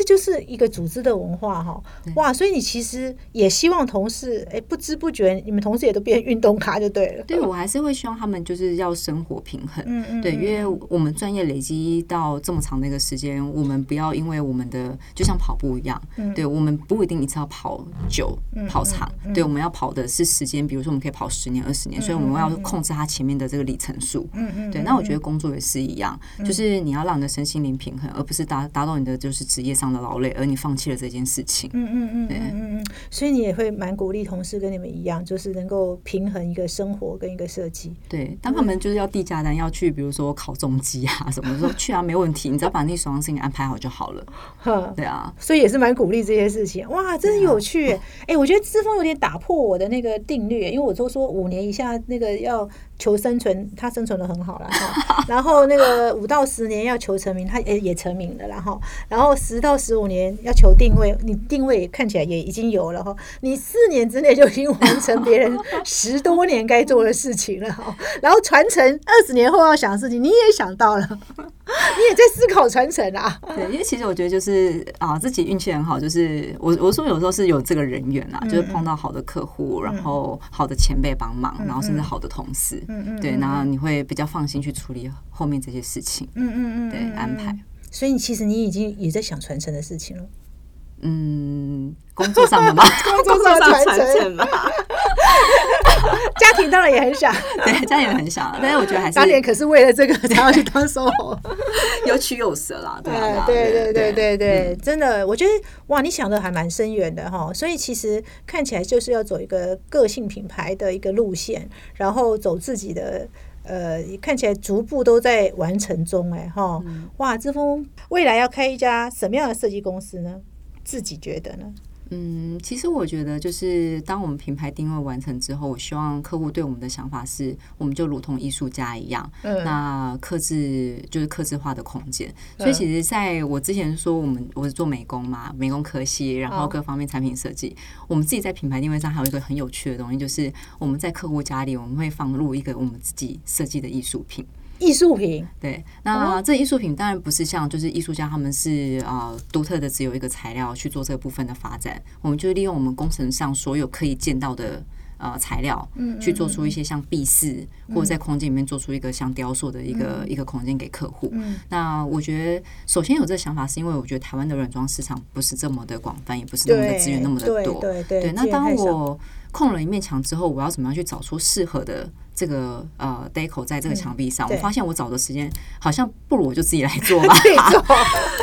这就是一个组织的文化哈，哇！所以你其实也希望同事，哎、不知不觉你们同事也都变运动咖就对了。对我还是会希望他们就是要生活平衡。嗯嗯对，因为我们专业累积到这么长的一个时间，我们不要因为我们的就像跑步一样，嗯对我们不一定一次要跑久、跑长，对，我们要跑的是时间，比如说我们可以跑十年、二十年，所以我们要控制它前面的这个里程数。嗯嗯，对，那我觉得工作也是一样，就是你要让你的身心灵平衡，而不是达达到你的就是职业上的劳累，而你放弃了这件事情。嗯嗯嗯嗯嗯嗯，所以你也会蛮鼓励同事跟你们一样，就是能够平衡一个生活跟一个设计。对，当他们就是要递价单，要去比如说考中机啊什么，说去啊没问题，你只要把那手上事情安排好就好了。呵，对啊，所以也是蛮鼓励这些事情。哇，真有趣耶！哎、我觉得志峰有点打破我的那个定律，因为我都说五年以下那个要求生存，他生存的很好了哈。然后那个五到十年要求成名，他也也成名了然后，然后十到十五年要求定位，你定位看起来也已经有了哈。你四年之内就已经完成别人十多年该做的事情了哈。然后传承二十年后要想的事情，你也想到了，你也在思考传承啊。对，因为其实我觉得就是啊，自己运气很好，就是我我说有时候是有这个人缘啊，就是碰到好的客户，然后好的前辈帮忙，然后甚至好的同事，嗯嗯对，然后你会比较放心去处理后面这些事情，嗯嗯嗯，对，安排。所以你其实你已经也在想传承的事情了。嗯，工作上的吗？工作上的传承嘛。家庭当然也很想，对，家庭也很想，但是我觉得还是当年可是为了这个才要去当 SOHO。有取有舍啦，对啊，对对对对对，嗯真的，我觉得哇，你想的还蛮深远的哈。所以其实看起来就是要走一个个性品牌的一个路线，然后走自己的。呃，看起来逐步都在完成中，哎哈，哇！志峰未来要开一家什么样的设计公司呢？自己觉得呢？嗯，其实我觉得就是当我们品牌定位完成之后，我希望客户对我们的想法是，我们就如同艺术家一样，嗯那克制就是克制化的空间。所以其实在我之前说我们我是做美工嘛，美工科系，然后各方面产品设计，我们自己在品牌定位上还有一个很有趣的东西，就是我们在客户家里我们会放入一个我们自己设计的艺术品。艺术品，对，那这艺术品当然不是像就是艺术家他们是啊独特的只有一个材料去做这部分的发展，我们就利用我们工程上所有可以见到的呃材料，去做出一些像壁饰或者在空间里面做出一个像雕塑的一个一个空间给客户。那我觉得首先有这个想法，是因为我觉得台湾的软装市场不是这么的广泛，也不是那么的资源那么的多。对对对，那当我空了一面墙之后，我要怎么样去找出适合的这个呃 deco 在这个墙壁上？对我发现我找的时间好像不如我就自己来做吧。自己做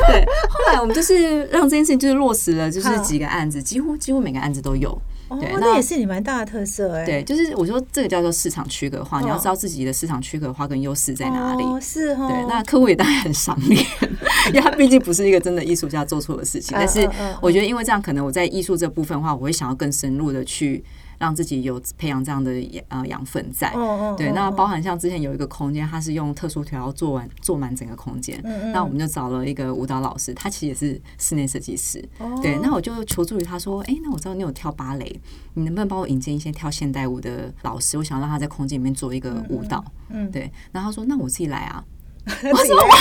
对，后来我们就是让这件事情就是落实了，就是好几个案子，几乎几乎每个案子都有。哦对，那也是你蛮大的特色哎。对，就是我说这个叫做市场区隔化，你要哦知道自己的市场区隔化跟优势在哪里。哦，是哦。对，那客户也当然很赏脸，因为他毕竟不是一个真的艺术家做错的事情。但是我觉得，因为这样，可能我在艺术这部分的话，我会想要更深入的去让自己有培养这样的呃养分在。对，那包含像之前有一个空间，它是用特殊调料做完做满整个空间，嗯那我们就找了一个舞蹈老师，他其实也是室内设计师。哦对，那我就求助于他说，哎、那我知道你有跳芭蕾，你能不能帮我引荐一些跳现代舞的老师？我想让他在空间里面做一个舞蹈。嗯对，然后他说，那我自己来啊。我说哇，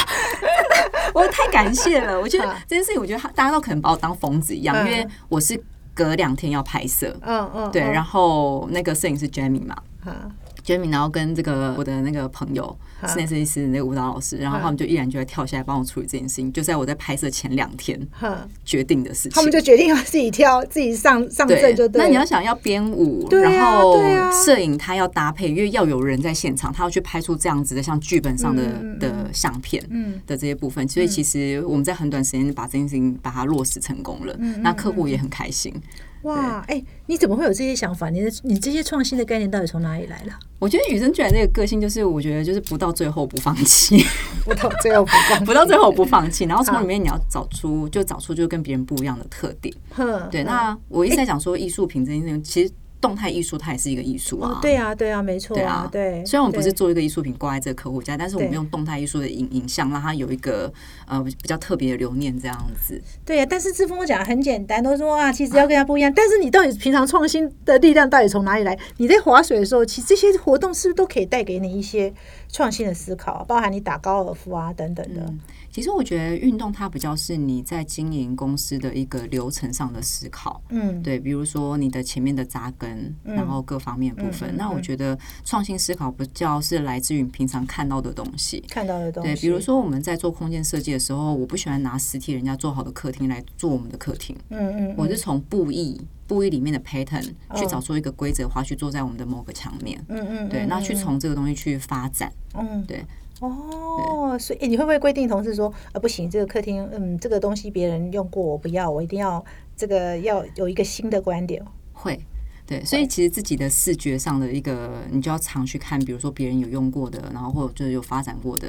我太感谢了，我觉得 啊这件事情，我觉得他大家都可能把我当疯子一样，嗯因为我是隔两天要拍摄，嗯嗯，对，然后后那个摄影师 Jamie 嘛。啊，Jamie，然后跟这个我的那个朋友啊室内设计师那个舞蹈老师，然后他们就毅然就来跳下来帮我处理这件事情，就在我在拍摄前两天哈，决定的事情。他们就决定要自己跳，自己上上阵就对了。那你要想要编舞，啊然后摄影他要搭配，因为要有人在现场，他要去拍出这样子的像剧本上的、的相片嗯。的这些部分，所以其实我们在很短时间把这件事情把它落实成功了，嗯那客户也很开心。哇，哎，你怎么会有这些想法？你的你这些创新的概念到底从哪里来的？我觉得与生俱来这个个性，就是我觉得就是不到最后不放弃，不到最后不放，不到最后不放弃，然后从里面你要找出就找出就跟别人不一样的特点。哼对，那我一直在讲说艺术品这件事情，其实动态艺术它也是一个艺术啊。哦，对啊，对啊，没错对啊，对。虽然我们不是做一个艺术品挂在这个客户家，但是我们用动态艺术的影影像，让它有一个呃比较特别的留念这样子。对啊，但是志峰讲得很简单，都说啊，其实要跟他不一样。但是你到底平常创新的力量到底从哪里来？你在划水的时候，其实这些活动是不是都可以带给你一些创新的思考，包含你打高尔夫啊等等的。嗯其实我觉得运动它比较是你在经营公司的一个流程上的思考。嗯，对，比如说你的前面的扎根，然后各方面部分。那我觉得创新思考比较是来自于你平常看到的东西。看到的东西。对，比如，说我们在做空间设计的时候，我不喜欢拿实体人家做好的客厅来做我们的客厅，嗯嗯，我是从布艺布艺里面的 pattern 去哦找出一个规则化去做在我们的某个墙面。嗯嗯，对，那去从这个东西去发展。嗯对。哦，所以、诶你会不会规定同事说，呃，不行，这个客厅，嗯，这个东西别人用过，我不要，我一定要这个要有一个新的观点。会，对，所以其实自己的视觉上的一个，你就要常去看，比如说别人有用过的，然后或者就是有发展过的，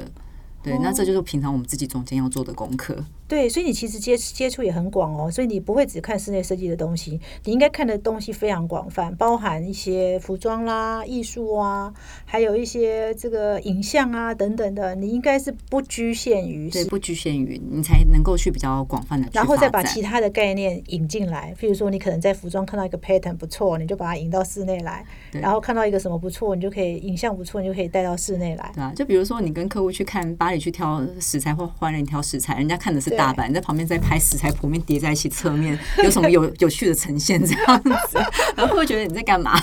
对，那这就是平常我们自己中间要做的功课。对，所以你其实接接触也很广哦，所以你不会只看室内设计的东西，你应该看的东西非常广泛，包含一些服装啦、艺术啊，还有一些这个影像啊等等的，你应该是不局限于对，不局限于你才能够去比较广泛的然后再把其他的概念引进来，譬如说你可能在服装看到一个 pattern 不错，你就把它引到室内来，然后看到一个什么不错，你就可以影像不错，你就可以带到室内来。对啊，就比如说你跟客户去看巴黎去挑食材或花人挑食材，人家看的是大阪，你在旁边在拍食材剖面叠在一起，侧面有什么有 有趣的呈现这样子，然后会觉得你在干嘛？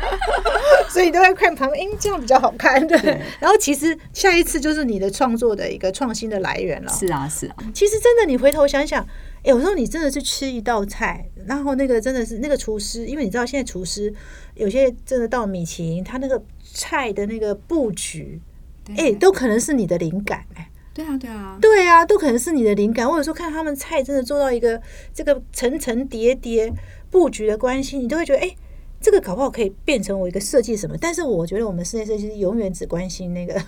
所以你都在看旁边，哎、这样比较好看，对。然后其实下一次就是你的创作的一个创新的来源了。是啊，是啊，其实真的，你回头想想，哎、有时候你真的是吃一道菜，然后那个真的是那个厨师，因为你知道现在厨师有些真的到米其林，他那个菜的那个布局，对哎、都可能是你的灵感哎、对啊，对啊，对啊，都可能是你的灵感。我有时候看他们菜真的做到一个这个层层叠叠布局的关系，你都会觉得，哎、这个搞不好可以变成我一个设计什么。但是我觉得我们室内设计师永远只关心那个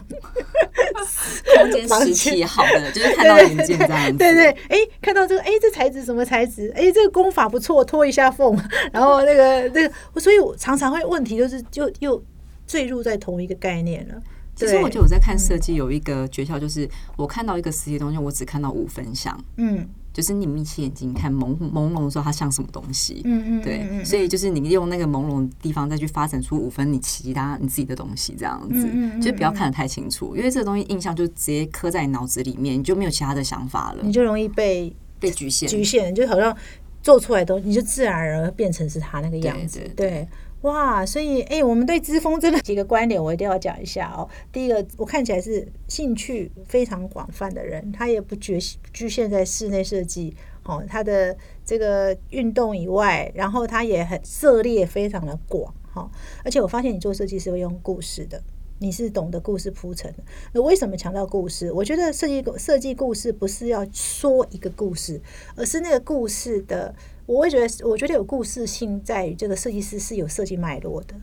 空间实体好的，就是看到零件这样子。对对，哎，看到这个，哎，这材质什么材质？哎，这个工法不错，拖一下缝，然后那个那个，所以我常常会问题就是就又坠入在同一个概念了。其实我觉得我在看设计有一个诀窍，就是我看到一个实体东西，我只看到五分像，嗯就是你眯起眼睛看朦朦胧的时候，它像什么东西。嗯嗯，对，嗯所以就是你用那个朦胧的地方再去发展出五分你其他你自己的东西，这样子，就不要看得太清楚，因为这个东西印象就直接刻在你脑子里面，你就没有其他的想法了你，就容易被被局限。局限，就好像做出来的东西，你就自然而然变成是他那个样子。对，哇，所以哎、我们对知风真的几个观点，我一定要讲一下哦。第一个，我看起来是兴趣非常广泛的人，他也不局局限在室内设计。哦，他的这个运动以外，然后他也很涉猎非常的广哈、哦，而且我发现你做设计是会用故事的，你是懂得故事铺陈的。那为什么强调故事？我觉得设计设计故事不是要说一个故事，而是那个故事的，我会觉得，我觉得有故事性在于这个设计师是有设计脉络的。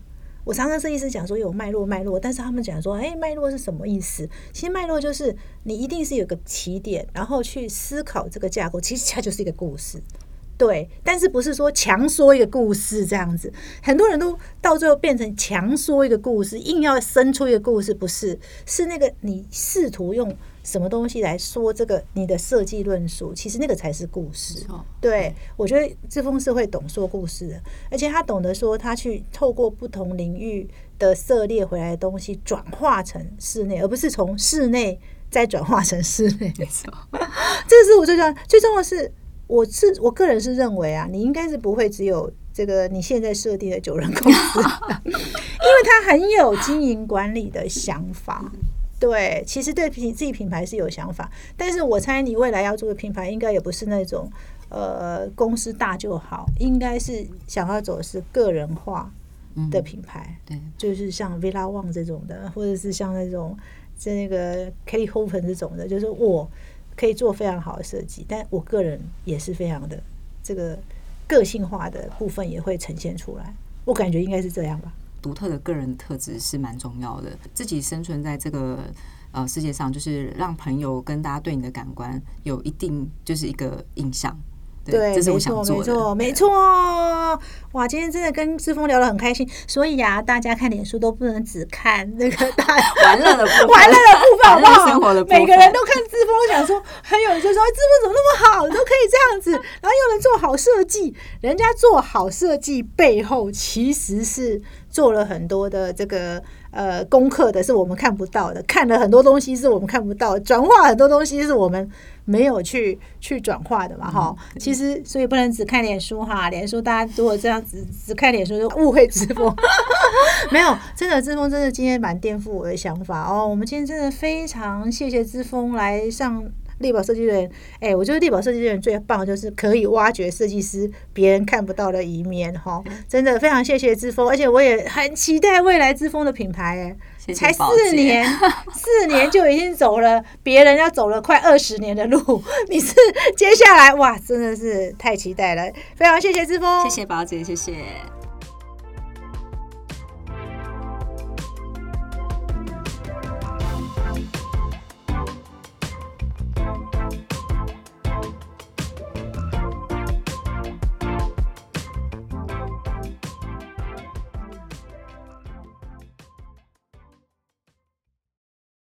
我常常设计师讲说有脉络脉络，但是他们讲说，哎，脉络是什么意思？其实脉络就是你一定是有个起点，然后去思考这个架构，其实它就是一个故事。对，但是不是说强说一个故事这样子？很多人都到最后变成强说一个故事，硬要生出一个故事，不是？是那个你试图用什么东西来说这个你的设计论述，其实那个才是故事。错对，我觉得志峰是会懂说故事的，而且他懂得说他去透过不同领域的涉猎回来的东西转化成室内，而不是从室内再转化成室内。没错，这是我最重要，最重要的是，我是我个人是认为啊，你应该是不会只有这个你现在设定的九人公司，因为他很有经营管理的想法。对，其实对品自己品牌是有想法，但是我猜你未来要做的品牌，应该也不是那种呃公司大就好，应该是想要走的是个人化的品牌，对，就是像 Villa Wang 这种的，或者是像那种在那个 Kelly Hopen 这种的，就是我可以做非常好的设计，但我个人也是非常的这个个性化的部分也会呈现出来，我感觉应该是这样吧。独特的个人特质是蛮重要的。自己生存在这个呃世界上，就是让朋友跟大家对你的感官有一定就是一个印象。对，这是我没错，想做的。没错，没错。哇，今天真的跟志峰聊得很开心，所以啊，大家看脸书都不能只看那个大 玩乐的部分，玩乐的部分，好不好？生活的部分每个人都看志峰，想说，还有人就说志峰怎么那么好，都可以这样子，然后又能做好设计。人家做好设计背后其实是做了很多的这个呃功课的，是我们看不到的，看了很多东西是我们看不到，转化很多东西是我们没有去去转化的嘛，哈、其实所以不能只看脸书哈，脸书大家如果这样子只看脸书就误会之峰。没有，真的，志峰真的今天蛮颠覆我的想法哦。我们今天真的非常谢谢志峰来上力宝设计人。哎，我觉得力宝设计人最棒的就是可以挖掘设计师别人看不到的一面哈、真的非常谢谢志峰，而且我也很期待未来之峰的品牌哎。谢谢才四年，四年就已经走了别人要走了快二十年的路，你是接下来哇，真的是太期待了，非常谢谢志峰，谢谢宝姐，谢谢。